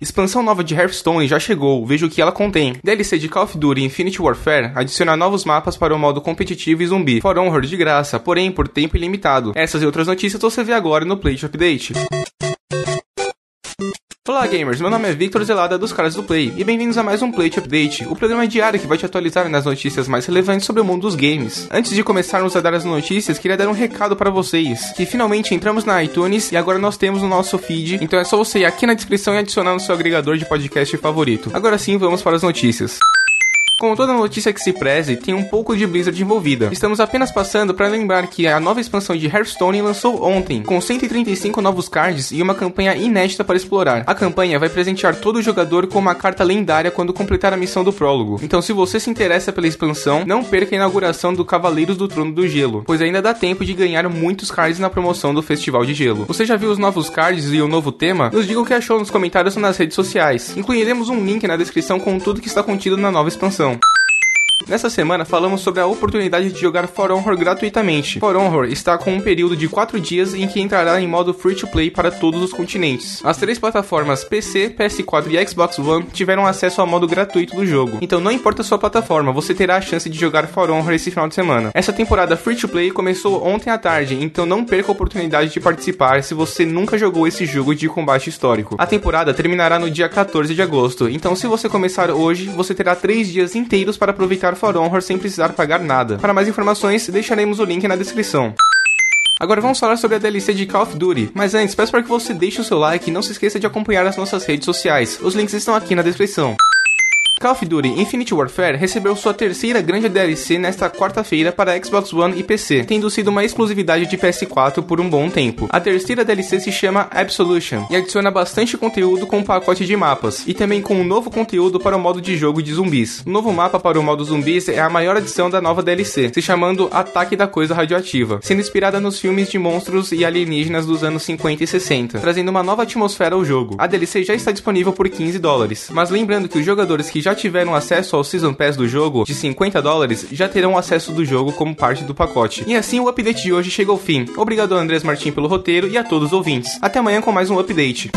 Expansão nova de Hearthstone já chegou, veja o que ela contém. DLC de Call of Duty Infinite Warfare adiciona novos mapas para o modo competitivo e zumbi. For Honor de graça, porém por tempo ilimitado. Essas e outras notícias você vê agora no Play Update. Olá gamers, meu nome é Victor Zelada dos caras do Play e bem-vindos a mais um Play Update, o programa diário que vai te atualizar nas notícias mais relevantes sobre o mundo dos games. Antes de começarmos a dar as notícias, queria dar um recado para vocês, que finalmente entramos na iTunes e agora nós temos o nosso feed, então é só você ir aqui na descrição e adicionar no seu agregador de podcast favorito. Agora sim, vamos para as notícias. Como toda notícia que se preze, tem um pouco de Blizzard envolvida. Estamos apenas passando para lembrar que a nova expansão de Hearthstone lançou ontem, com 135 novos cards e uma campanha inédita para explorar. A campanha vai presentear todo jogador com uma carta lendária quando completar a missão do prólogo. Então, se você se interessa pela expansão, não perca a inauguração do Cavaleiros do Trono do Gelo, pois ainda dá tempo de ganhar muitos cards na promoção do Festival de Gelo. Você já viu os novos cards e o novo tema? Nos diga o que achou nos comentários ou nas redes sociais. Incluiremos um link na descrição com tudo que está contido na nova expansão. Nessa semana falamos sobre a oportunidade de jogar For Honor gratuitamente. For Honor está com um período de 4 dias em que entrará em modo free to play para todos os continentes. As três plataformas PC, PS4 e Xbox One tiveram acesso ao modo gratuito do jogo. Então não importa a sua plataforma, você terá a chance de jogar For Honor esse final de semana. Essa temporada free to play começou ontem à tarde, então não perca a oportunidade de participar se você nunca jogou esse jogo de combate histórico. A temporada terminará no dia 14 de agosto, então se você começar hoje, você terá 3 dias inteiros para aproveitar For Honor sem precisar pagar nada. Para mais informações, deixaremos o link na descrição. Agora vamos falar sobre a DLC de Call of Duty, mas antes peço para que você deixe o seu like e não se esqueça de acompanhar as nossas redes sociais. Os links estão aqui na descrição. Call of Duty Infinite Warfare recebeu sua terceira grande DLC nesta quarta-feira para Xbox One e PC, tendo sido uma exclusividade de PS4 por um bom tempo. A terceira DLC se chama Absolution e adiciona bastante conteúdo com um pacote de mapas, e também com um novo conteúdo para o modo de jogo de zumbis. O novo mapa para o modo zumbis é a maior adição da nova DLC, se chamando Ataque da Coisa Radioativa, sendo inspirada nos filmes de monstros e alienígenas dos anos 50 e 60, trazendo uma nova atmosfera ao jogo. A DLC já está disponível por 15 dólares, mas lembrando que os jogadores que já já tiveram acesso ao Season Pass do jogo de 50 dólares já terão acesso do jogo como parte do pacote. E assim o update de hoje chega ao fim. Obrigado a Andrés Martins pelo roteiro e a todos os ouvintes. Até amanhã com mais um update.